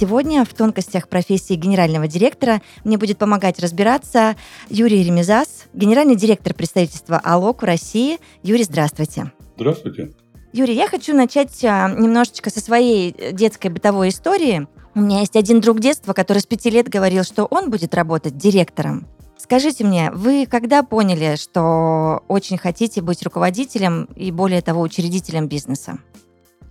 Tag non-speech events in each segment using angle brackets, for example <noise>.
Сегодня в тонкостях профессии генерального директора мне будет помогать разбираться Юрий Ремезас, генеральный директор представительства АЛОК в России. Юрий, здравствуйте. Здравствуйте. Юрий, я хочу начать а, немножечко со своей детской бытовой истории. У меня есть один друг детства, который с пяти лет говорил, что он будет работать директором. Скажите мне, вы когда поняли, что очень хотите быть руководителем и, более того, учредителем бизнеса?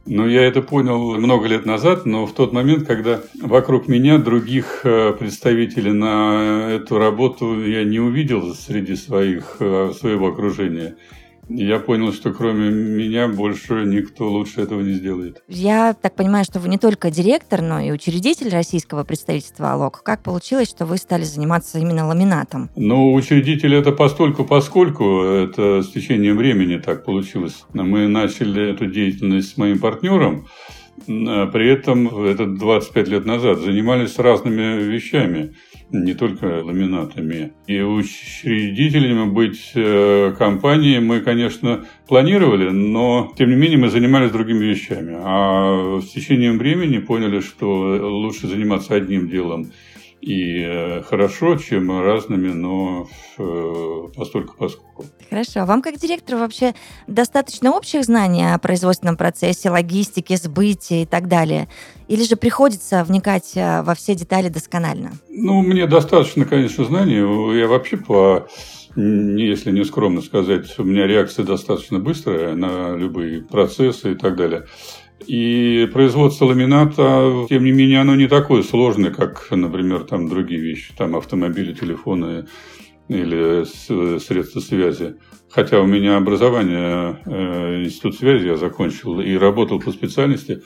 Ну, я это понял много лет назад, но в тот момент, когда вокруг меня других э, представителей на эту работу я не увидел среди своих, э, своего окружения я понял, что кроме меня больше никто лучше этого не сделает. Я так понимаю, что вы не только директор, но и учредитель российского представительства АЛОК. Как получилось, что вы стали заниматься именно ламинатом? Ну, учредитель это постольку, поскольку это с течением времени так получилось. Мы начали эту деятельность с моим партнером, при этом это 25 лет назад занимались разными вещами не только ламинатами. И учредителями быть э, компании мы, конечно, планировали, но, тем не менее, мы занимались другими вещами. А с течением времени поняли, что лучше заниматься одним делом и э, хорошо, чем разными, но э, постольку поскольку. Хорошо. А вам как директору вообще достаточно общих знаний о производственном процессе, логистике, сбытии и так далее? Или же приходится вникать э, во все детали досконально? Ну, мне достаточно, конечно, знаний. Я вообще по если не скромно сказать, у меня реакция достаточно быстрая на любые процессы и так далее. И производство ламината, тем не менее, оно не такое сложное, как, например, там другие вещи, там автомобили, телефоны или средства связи. Хотя у меня образование, э, институт связи я закончил и работал по специальности,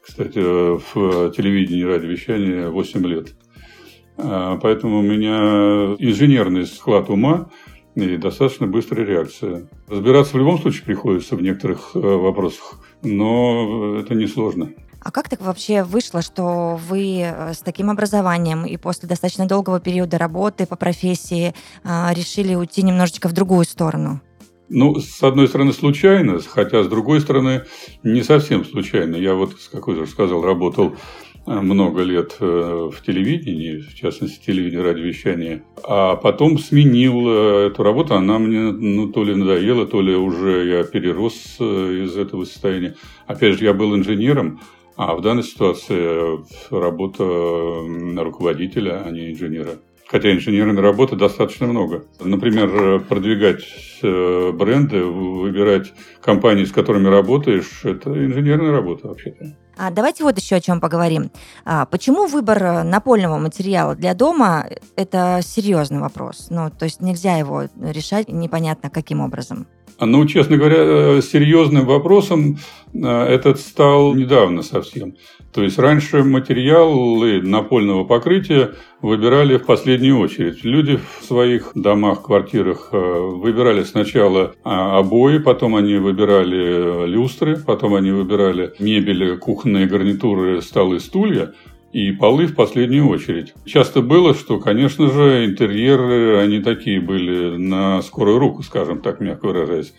кстати, в телевидении и радиовещании 8 лет. А, поэтому у меня инженерный склад ума и достаточно быстрая реакция. Разбираться в любом случае приходится в некоторых э, вопросах но это несложно. А как так вообще вышло, что вы э, с таким образованием и после достаточно долгого периода работы по профессии а, решили уйти немножечко в другую сторону? Ну, с одной стороны, случайно, хотя с другой стороны, не совсем случайно. Я вот, как уже сказал, работал много лет э, в телевидении, в частности, телевидение, радиовещание, а потом сменил э, эту работу, она мне ну, то ли надоела, то ли уже я перерос э, из этого состояния. Опять же, я был инженером, а в данной ситуации работа руководителя, а не инженера. Хотя инженерной работы достаточно много. Например, продвигать бренды, выбирать компании, с которыми работаешь, это инженерная работа вообще-то. А давайте вот еще о чем поговорим. А, почему выбор э, напольного материала для дома – это серьезный вопрос? Ну, то есть нельзя его решать непонятно каким образом. Ну, честно говоря, э, серьезным вопросом э, этот стал недавно совсем. То есть раньше материалы напольного покрытия выбирали в последнюю очередь. Люди в своих домах, квартирах э, выбирали сначала а, обои, потом они выбирали люстры, потом они выбирали мебель, кухонные гарнитуры, столы, стулья и полы в последнюю очередь. Часто было, что, конечно же, интерьеры, они такие были на скорую руку, скажем так, мягко выражаясь.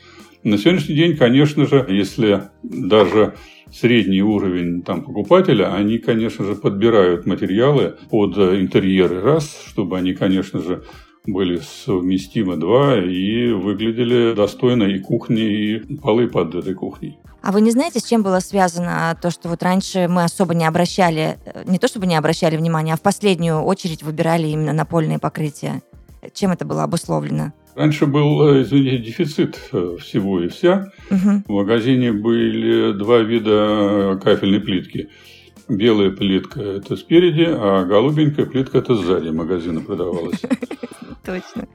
На сегодняшний день, конечно же, если даже средний уровень там, покупателя, они, конечно же, подбирают материалы под интерьеры, раз, чтобы они, конечно же, были совместимы два и выглядели достойно и кухни, и полы под этой кухней. А вы не знаете, с чем было связано то, что вот раньше мы особо не обращали, э, не то чтобы не обращали внимания, а в последнюю очередь выбирали именно напольные покрытия? Чем это было обусловлено? Раньше был, э, извините, дефицит э, всего и вся. Угу. В магазине были два вида кафельной плитки. Белая плитка – это спереди, а голубенькая плитка – это сзади магазина продавалась. <laughs> Точно.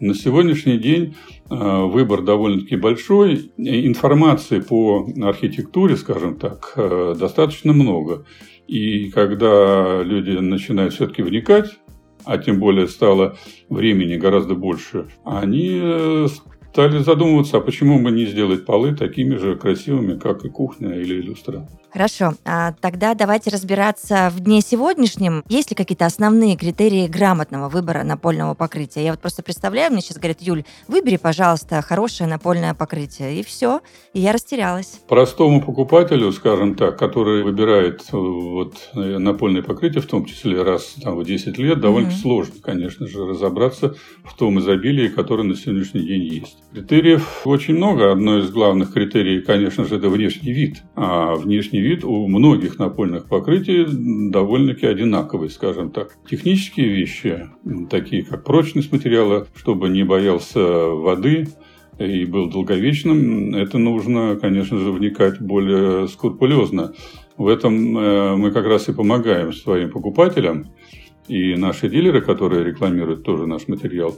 На сегодняшний день э, выбор довольно-таки большой. Информации по архитектуре, скажем так, достаточно много. И когда люди начинают все-таки вникать а тем более стало времени гораздо больше, они э, стали задумываться, а почему бы не сделать полы такими же красивыми, как и кухня или люстра. Хорошо, а тогда давайте разбираться в дне сегодняшнем. Есть ли какие-то основные критерии грамотного выбора напольного покрытия? Я вот просто представляю, мне сейчас говорят, Юль, выбери, пожалуйста, хорошее напольное покрытие. И все, и я растерялась. Простому покупателю, скажем так, который выбирает э, вот э, напольное покрытие, в том числе раз там, в 10 лет, довольно mm-hmm. сложно, конечно же, разобраться в том изобилии, которое на сегодняшний день есть. Критериев очень много. Одно из главных критериев, конечно же, это внешний вид. А внешний вид у многих напольных покрытий довольно-таки одинаковый, скажем так. Технические вещи, такие как прочность материала, чтобы не боялся воды, и был долговечным, это нужно, конечно же, вникать более скрупулезно. В этом э, мы как раз и помогаем своим покупателям. И наши дилеры, которые рекламируют тоже наш материал,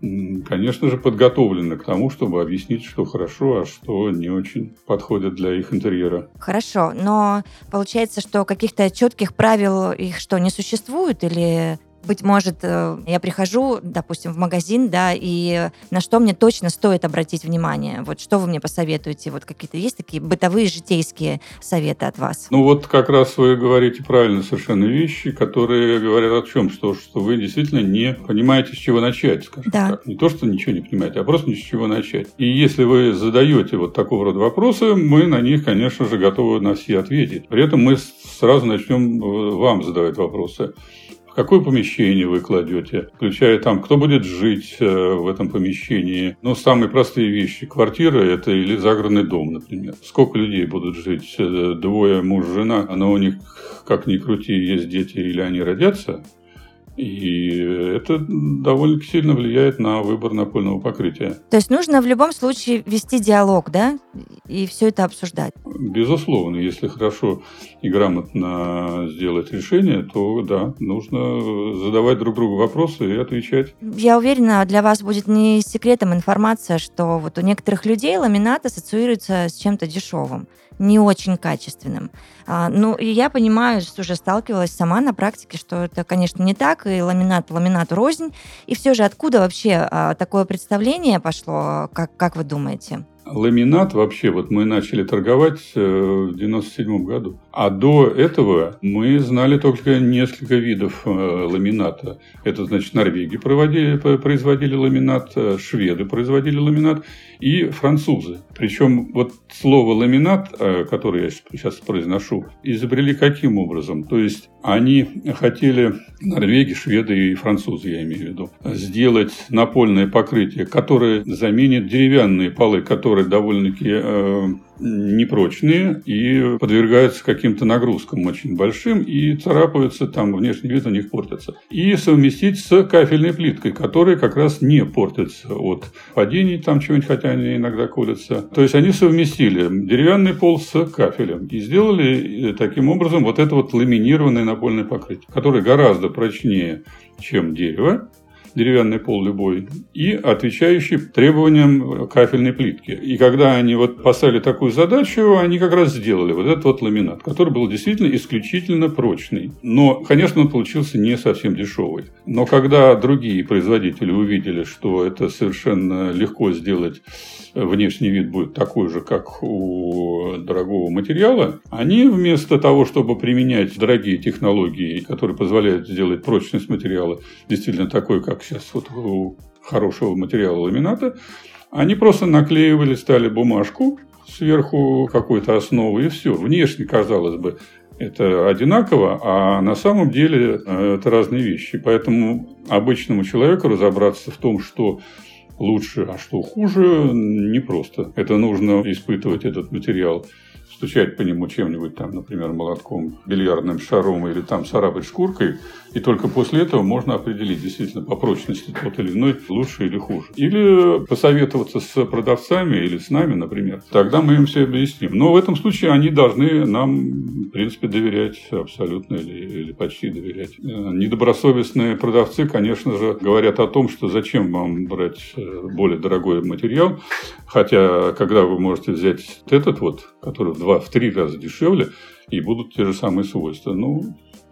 конечно же, подготовлены к тому, чтобы объяснить, что хорошо, а что не очень подходит для их интерьера. Хорошо, но получается, что каких-то четких правил их что, не существует или быть может, э, я прихожу, допустим, в магазин, да, и на что мне точно стоит обратить внимание? Вот что вы мне посоветуете? Вот какие-то есть такие бытовые, житейские советы от вас? Ну вот как раз вы говорите правильно совершенно вещи, которые говорят о чем? Что, что вы действительно не понимаете, с чего начать, скажем да. так. Не то, что ничего не понимаете, а просто с чего начать. И если вы задаете вот такого рода вопросы, мы на них, конечно же, готовы на все ответить. При этом мы сразу начнем э, вам задавать вопросы какое помещение вы кладете, включая там, кто будет жить э, в этом помещении. Ну, самые простые вещи. Квартира – это или загородный дом, например. Сколько людей будут жить? Э, двое, муж, жена, но у них, как ни крути, есть дети или они родятся – и это довольно сильно влияет на выбор напольного покрытия. То есть нужно в любом случае вести диалог, да, и все это обсуждать? Безусловно, если хорошо и грамотно сделать решение, то да, нужно задавать друг другу вопросы и отвечать. Я уверена, для вас будет не секретом информация, что вот у некоторых людей ламинат ассоциируется с чем-то дешевым не очень качественным. А, ну, и я понимаю, что уже сталкивалась сама на практике, что это, конечно, не так, и ламинат ламинат рознь. И все же откуда вообще а, такое представление пошло, как, как вы думаете? Ламинат вообще, вот мы начали торговать э, в 97 году. А до этого мы знали только несколько видов э, ламината. Это, значит, Норвегии проводили, производили ламинат, э, шведы производили ламинат и французы. Причем вот слово ламинат, которое я сейчас произношу, изобрели каким образом? То есть они хотели, Норвегии, шведы и французы, я имею в виду, сделать напольное покрытие, которое заменит деревянные полы, которые которые довольно-таки э, непрочные и подвергаются каким-то нагрузкам очень большим и царапаются, там внешний вид у них портится. И совместить с кафельной плиткой, которая как раз не портится от падений там чего-нибудь, хотя они иногда колятся. То есть они совместили деревянный пол с кафелем и сделали э, таким образом вот это вот ламинированное напольное покрытие, которое гораздо прочнее, чем дерево, деревянный пол любой, и отвечающий требованиям кафельной плитки. И когда они вот поставили такую задачу, они как раз сделали вот этот вот ламинат, который был действительно исключительно прочный. Но, конечно, он получился не совсем дешевый. Но когда другие производители увидели, что это совершенно легко сделать внешний вид будет такой же, как у дорогого материала, они вместо того, чтобы применять дорогие технологии, которые позволяют сделать прочность материала действительно такой, как сейчас вот у хорошего материала ламината, они просто наклеивали, стали бумажку сверху какой-то основы, и все. Внешне, казалось бы, это одинаково, а на самом деле э, это разные вещи. Поэтому обычному человеку разобраться в том, что лучше, а что хуже, непросто. Это нужно испытывать этот материал стучать по нему чем-нибудь там, например, молотком, бильярдным шаром или там царапать шкуркой, и только после этого можно определить действительно по прочности тот или иной лучше или хуже. Или посоветоваться с продавцами или с нами, например. Тогда мы им все объясним. Но в этом случае они должны нам, в принципе, доверять абсолютно или, или почти доверять. Э, недобросовестные продавцы, конечно же, говорят о том, что зачем вам брать э, более дорогой материал, хотя когда вы можете взять этот вот, который в два, в три раза дешевле, и будут те же самые свойства. Ну,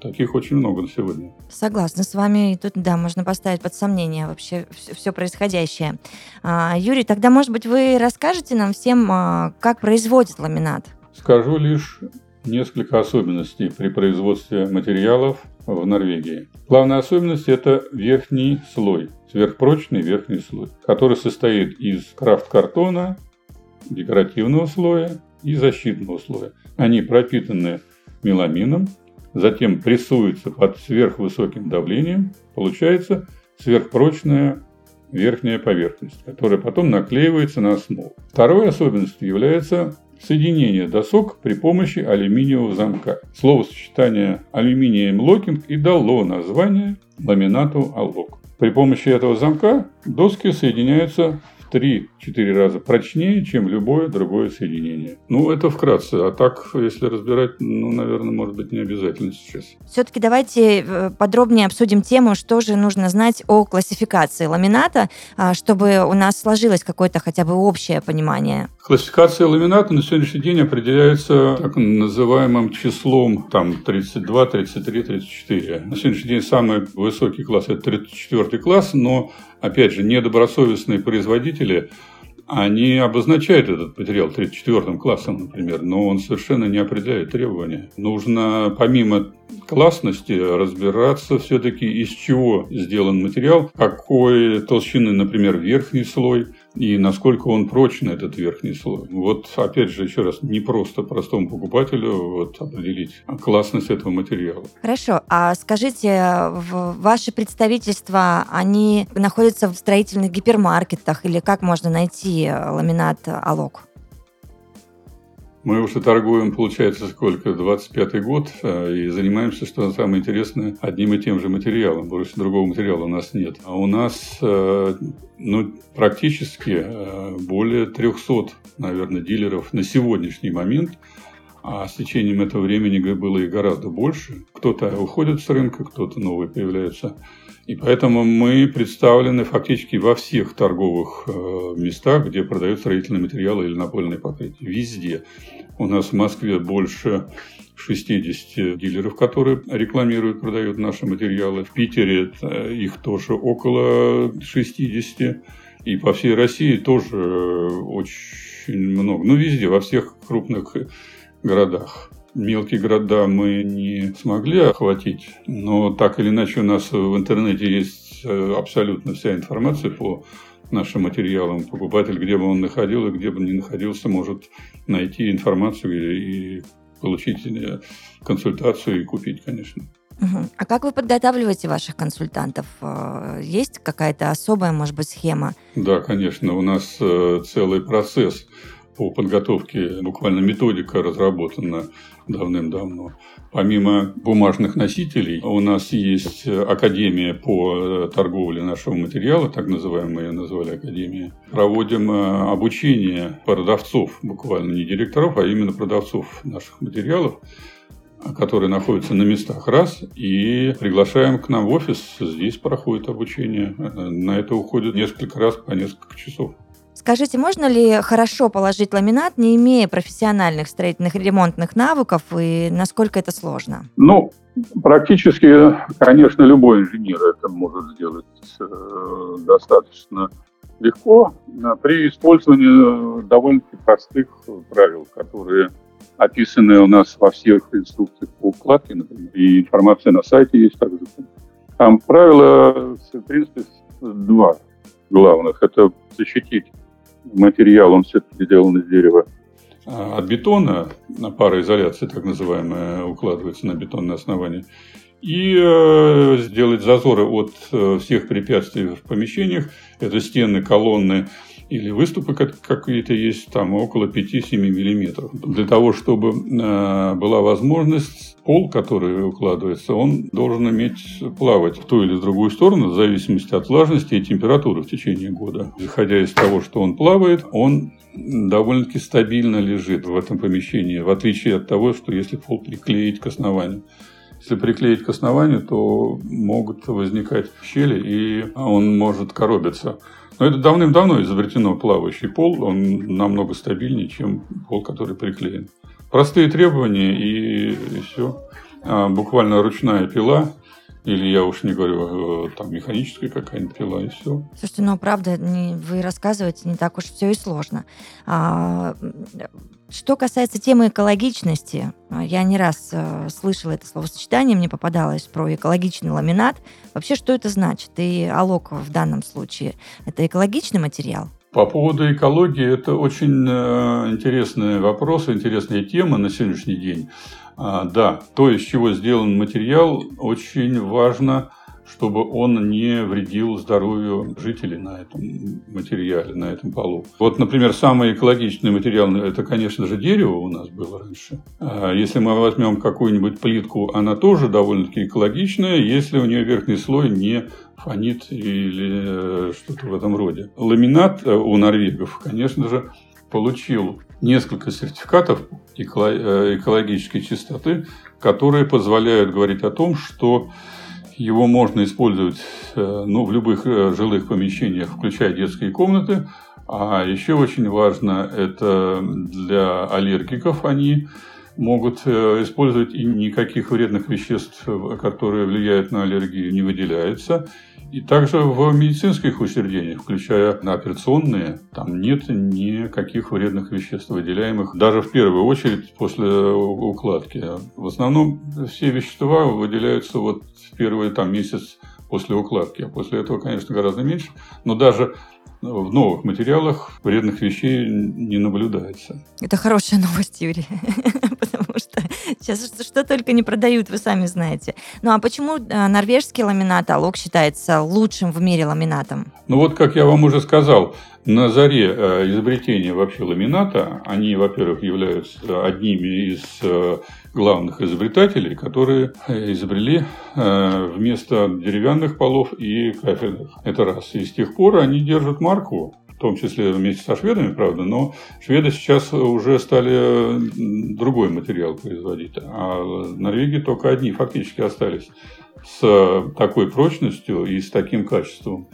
Таких очень много на сегодня. Согласна с вами. И тут, да, можно поставить под сомнение вообще все, все происходящее. А, Юрий, тогда, может быть, вы расскажете нам всем, а, как производит ламинат? Скажу лишь несколько особенностей при производстве материалов в Норвегии. Главная особенность – это верхний слой, сверхпрочный верхний слой, который состоит из крафт-картона, декоративного слоя и защитного слоя. Они пропитаны меламином, затем прессуются под сверхвысоким давлением, получается сверхпрочная верхняя поверхность, которая потом наклеивается на основу. Второй особенностью является соединение досок при помощи алюминиевого замка. Словосочетание алюминием локинг и дало название ламинату аллок. При помощи этого замка доски соединяются 3-4 раза прочнее, чем любое другое соединение. Ну, это вкратце. А так, если разбирать, ну, наверное, может быть, не обязательно сейчас. Все-таки давайте э, подробнее обсудим тему, что же нужно знать о классификации ламината, а, чтобы у нас сложилось какое-то хотя бы общее понимание. Классификация ламината на сегодняшний день определяется так называемым числом там 32, 33, 34. На сегодняшний день самый высокий класс – это 34 класс, но опять же, недобросовестные производители, они обозначают этот материал 34 классом, например, но он совершенно не определяет требования. Нужно помимо классности разбираться все-таки из чего сделан материал, какой толщины, например, верхний слой – и насколько он прочный, этот верхний слой. Вот, опять же, еще раз, не просто простому покупателю вот, определить классность этого материала. Хорошо. А скажите, ваши представительства, они находятся в строительных гипермаркетах или как можно найти ламинат Алок? Мы уже торгуем, получается, сколько, 25-й год, э, и занимаемся, что самое интересное, одним и тем же материалом. Больше другого материала у нас нет. А у нас э, ну, практически э, более 300, наверное, дилеров на сегодняшний момент – а с течением этого времени было и гораздо больше. Кто-то уходит с рынка, кто-то новый появляется. И поэтому мы представлены фактически во всех торговых местах, где продают строительные материалы или напольные покрытия. Везде. У нас в Москве больше 60 дилеров, которые рекламируют, продают наши материалы. В Питере их тоже около 60. И по всей России тоже очень много. Ну, везде, во всех крупных городах. Мелкие города мы не смогли охватить, но так или иначе у нас в интернете есть э, абсолютно вся информация по нашим материалам. Покупатель, где бы он находил и где бы не находился, может найти информацию и, получить э, консультацию и купить, конечно. А как вы подготавливаете ваших консультантов? Э, есть какая-то особая, может быть, схема? Да, конечно. У нас целый процесс по подготовке, буквально методика разработана давным-давно. Помимо бумажных носителей, у нас есть Академия по торговле нашего материала, так называемая, назвали Академия. Проводим э, обучение продавцов, буквально не директоров, а именно продавцов наших материалов которые находятся на местах раз, и приглашаем к нам в офис. Здесь проходит обучение. На это уходит несколько раз по несколько часов. Скажите, можно ли хорошо положить ламинат, не имея профессиональных строительных ремонтных навыков, и насколько это сложно? Ну, практически, конечно, любой инженер это может сделать э, достаточно легко при использовании довольно-таки простых правил, которые описаны у нас во всех инструкциях по укладке, например, и информация на сайте есть также. Там правила, в принципе, два главных. Это защитить материал, он все-таки сделан из дерева. А, от бетона, на пароизоляции так называемая, укладывается на бетонное основание, и э, сделать зазоры от э, всех препятствий в помещениях. Это стены, колонны, или выступы какие-то есть, там около 5-7 миллиметров. Для того, чтобы э, была возможность, пол, который укладывается, он должен иметь плавать в ту или другую сторону, в зависимости от влажности и температуры в течение года. Исходя из того, что он плавает, он довольно-таки стабильно лежит в этом помещении, в отличие от того, что если пол приклеить к основанию. Если приклеить к основанию, то могут возникать щели, и он может коробиться. Но это давным-давно изобретено плавающий пол, он намного стабильнее, чем пол, который приклеен. Простые требования и, все. а, буквально ручная пила, или я уж не говорю, э, там механическая какая-нибудь пила, и все. Слушайте, ну правда, вы рассказываете, не так уж все и сложно. А, что касается темы экологичности, я не раз э, слышала это словосочетание, мне попадалось про экологичный ламинат. Вообще, что это значит? И алок в данном случае – это экологичный материал? По поводу экологии, это очень э, интересный вопрос, интересная тема на сегодняшний день. А, да, то, из чего сделан материал, очень важно, чтобы он не вредил здоровью жителей на этом материале, на этом полу. Вот, например, самый экологичный материал – это, конечно же, дерево у нас было раньше. А если мы возьмем какую-нибудь плитку, она тоже довольно-таки экологичная, если у нее верхний слой не фонит или э, что-то в этом роде. Ламинат э, у норвегов, конечно же, получил несколько сертификатов э, экологической чистоты, которые позволяют говорить о том, что его можно использовать ну, в любых жилых помещениях, включая детские комнаты. А еще очень важно, это для аллергиков они могут э, использовать и никаких вредных веществ, которые влияют на аллергию, не выделяется. И также в медицинских учреждениях, включая операционные, там нет никаких вредных веществ, выделяемых даже в первую очередь после укладки. В основном все вещества выделяются вот в первый там, месяц после укладки, а после этого, конечно, гораздо меньше. Но даже в новых материалах вредных вещей не наблюдается. Это хорошая новость, Юрий, <laughs> потому что сейчас что только не продают, вы сами знаете. Ну а почему э, норвежский ламинат Алок считается лучшим в мире ламинатом? Ну вот, как я вам уже сказал, на заре э, изобретения вообще ламината, они, во-первых, являются одними из э, главных изобретателей, которые изобрели вместо деревянных полов и кафельных. Это раз. И с тех пор они держат марку в том числе вместе со шведами, правда, но шведы сейчас уже стали другой материал производить, а Норвегии только одни фактически остались с такой прочностью и с таким качеством.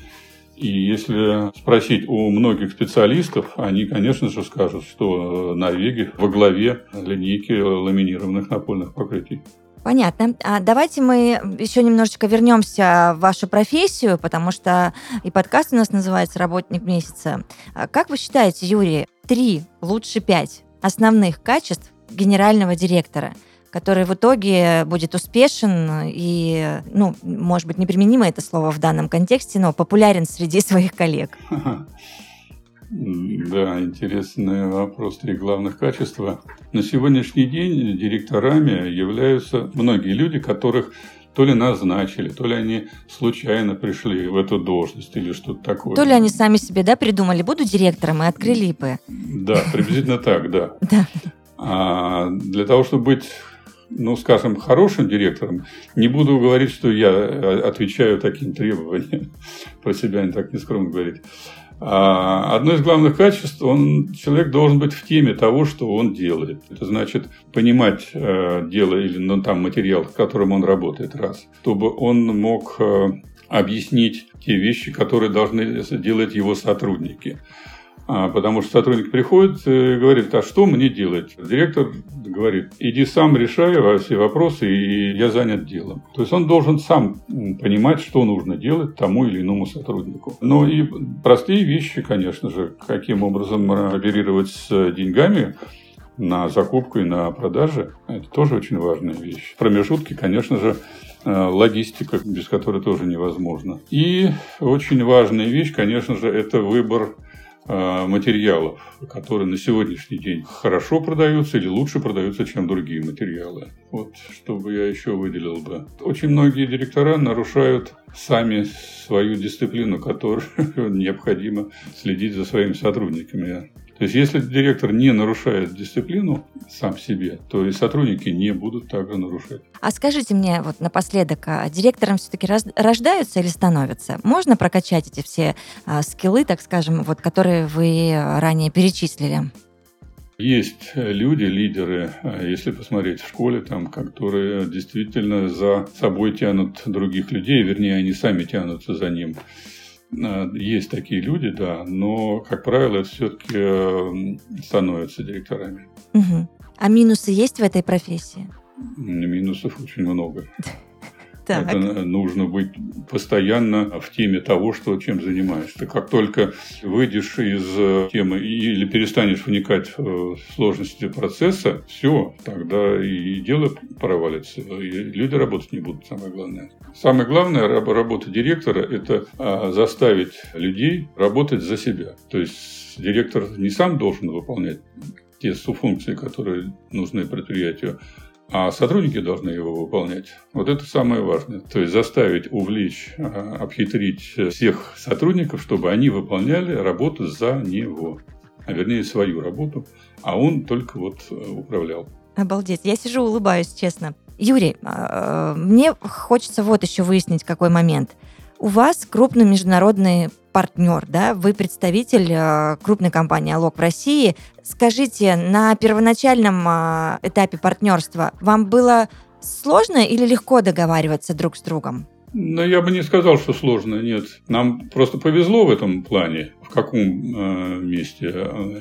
И если спросить у многих специалистов, они, конечно же, скажут, что Норвегия во главе линейки ламинированных напольных покрытий. Понятно. А давайте мы еще немножечко вернемся в вашу профессию, потому что и подкаст у нас называется «Работник месяца». А как вы считаете, Юрий, три, лучше пять основных качеств генерального директора, который в итоге будет успешен и, ну, может быть, неприменимо это слово в данном контексте, но популярен среди <laughs> своих коллег? Да, интересный вопрос. Три главных качества. На сегодняшний день директорами являются многие люди, которых то ли назначили, то ли они случайно пришли в эту должность или что-то такое. То ли они сами себе да, придумали, буду директором и открыли ИП. Да, приблизительно так, да. <laughs> Да. А для того, чтобы быть ну, скажем, хорошим директором, не буду говорить, что я отвечаю таким требованиям. <laughs> Про себя не так не скромно говорить. А одно из главных качеств, он, человек должен быть в теме того, что он делает. Это значит понимать э, дело или ну, там материал, в котором он работает, раз. Чтобы он мог э, объяснить те вещи, которые должны делать его сотрудники. А, потому что сотрудник приходит и говорит, а что мне делать? Директор говорит, иди сам решай все вопросы, и я занят делом. То есть он должен сам понимать, что нужно делать тому или иному сотруднику. Ну и простые вещи, конечно же, каким образом оперировать с деньгами, на закупку и на продажи. Это тоже очень важная вещь. Промежутки, конечно же, э, логистика, без которой тоже невозможно. И очень важная вещь, конечно же, это выбор Э, материалов, которые на сегодняшний день хорошо продаются или лучше продаются, чем другие материалы. Вот чтобы я еще выделил бы. Очень многие директора нарушают сами свою дисциплину, которую <laughs> необходимо следить за своими сотрудниками. То есть, если директор не нарушает дисциплину сам себе, то и сотрудники не будут также нарушать. А скажите мне вот напоследок, а директором все-таки рождаются или становятся? Можно прокачать эти все а, скиллы, так скажем, вот, которые вы ранее перечислили? Есть люди, лидеры, а, если посмотреть в школе, там, которые действительно за собой тянут других людей, вернее, они сами тянутся за ним. Э, есть такие люди, да, но, как правило, все-таки э, становятся директорами. Угу. А минусы есть в этой профессии? Минусов очень много. <laughs> Так. Это нужно быть постоянно в теме того, что, чем занимаешься. Как только выйдешь из э, темы или перестанешь вникать в сложности процесса, все, тогда и дело провалится, и люди работать не будут, самое главное. Самое главное работа директора – это а, заставить людей работать за себя. То есть директор не сам должен выполнять те функции, которые нужны предприятию, а сотрудники должны его выполнять. Вот это самое важное. То есть заставить, увлечь, а, обхитрить всех сотрудников, чтобы они выполняли работу за него. А вернее, свою работу. А он только вот э, управлял. Обалдеть. Я сижу, улыбаюсь, честно. Юрий, а, мне хочется вот еще выяснить какой момент. У вас крупный международный партнер, да, вы представитель э, крупной компании «Алок» в России. Скажите, на первоначальном э, этапе партнерства вам было сложно или легко договариваться друг с другом? Ну, я бы не сказал, что сложно, нет. Нам просто повезло в этом плане. В каком э, месте?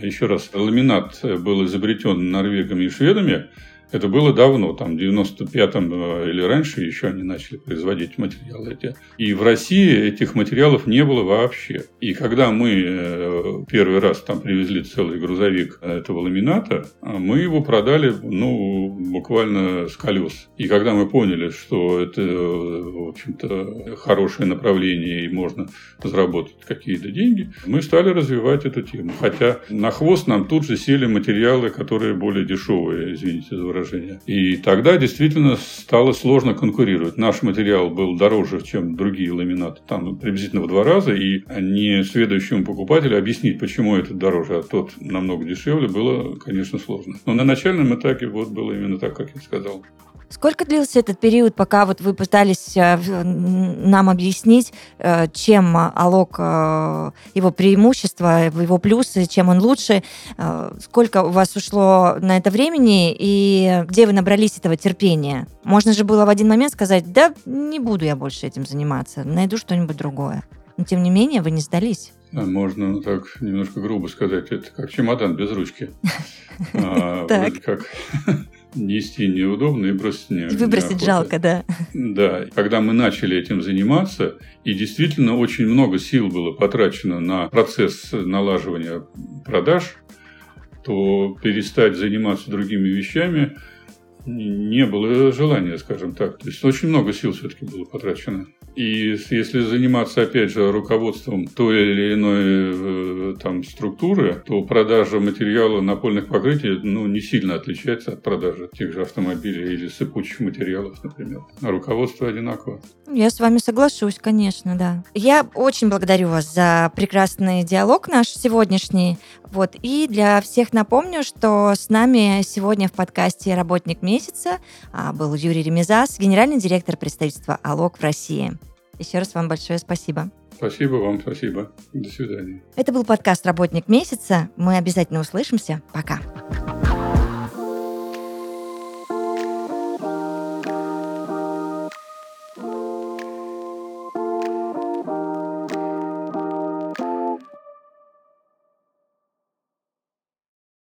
Еще раз, ламинат был изобретен норвегами и шведами – это было давно, там, в 95-м э, или раньше еще они начали производить материалы эти. И в России этих материалов не было вообще. И когда мы э, первый раз там привезли целый грузовик этого ламината, мы его продали, ну, буквально с колес. И когда мы поняли, что это, в общем-то, хорошее направление и можно заработать какие-то деньги, мы стали развивать эту тему. Хотя на хвост нам тут же сели материалы, которые более дешевые, извините за выражение. И тогда действительно стало сложно конкурировать. Наш материал был дороже, чем другие ламинаты, там приблизительно в два раза, и не следующему покупателю объяснить, почему это дороже, а тот намного дешевле, было, конечно, сложно. Но на начальном этапе вот было именно так, как я сказал. Сколько длился этот период, пока вот вы пытались э, нам объяснить, э, чем Алок, э, его преимущества, его плюсы, чем он лучше? Сколько у вас ушло на это времени и где вы набрались этого терпения? Можно же было в один момент сказать, да, не буду я больше этим заниматься, найду что-нибудь другое. Но тем не менее вы не сдались. Можно так немножко грубо сказать, это как чемодан без ручки. <laughs> А, как <laughs> нести неудобно и бросить не И выбросить жалко, да. Да. Когда мы начали этим заниматься, и действительно очень много сил было потрачено на процесс налаживания продаж, то перестать заниматься другими вещами не было желания, скажем так. То есть очень много сил все-таки было потрачено. И если заниматься, опять же, руководством той или иной э, там, структуры, то продажа материала напольных покрытий ну, не сильно отличается от продажи тех же автомобилей или сыпучих материалов, например. А руководство одинаково. Я с вами соглашусь, конечно, да. Я очень благодарю вас за прекрасный диалог наш сегодняшний. Вот. И для всех напомню, что с нами сегодня в подкасте «Работник месяца» а, был Юрий Ремезас, генеральный директор представительства «Алок» в России. Еще раз вам большое спасибо. Спасибо вам, спасибо. До свидания. Это был подкаст «Работник месяца». Мы обязательно услышимся. Пока.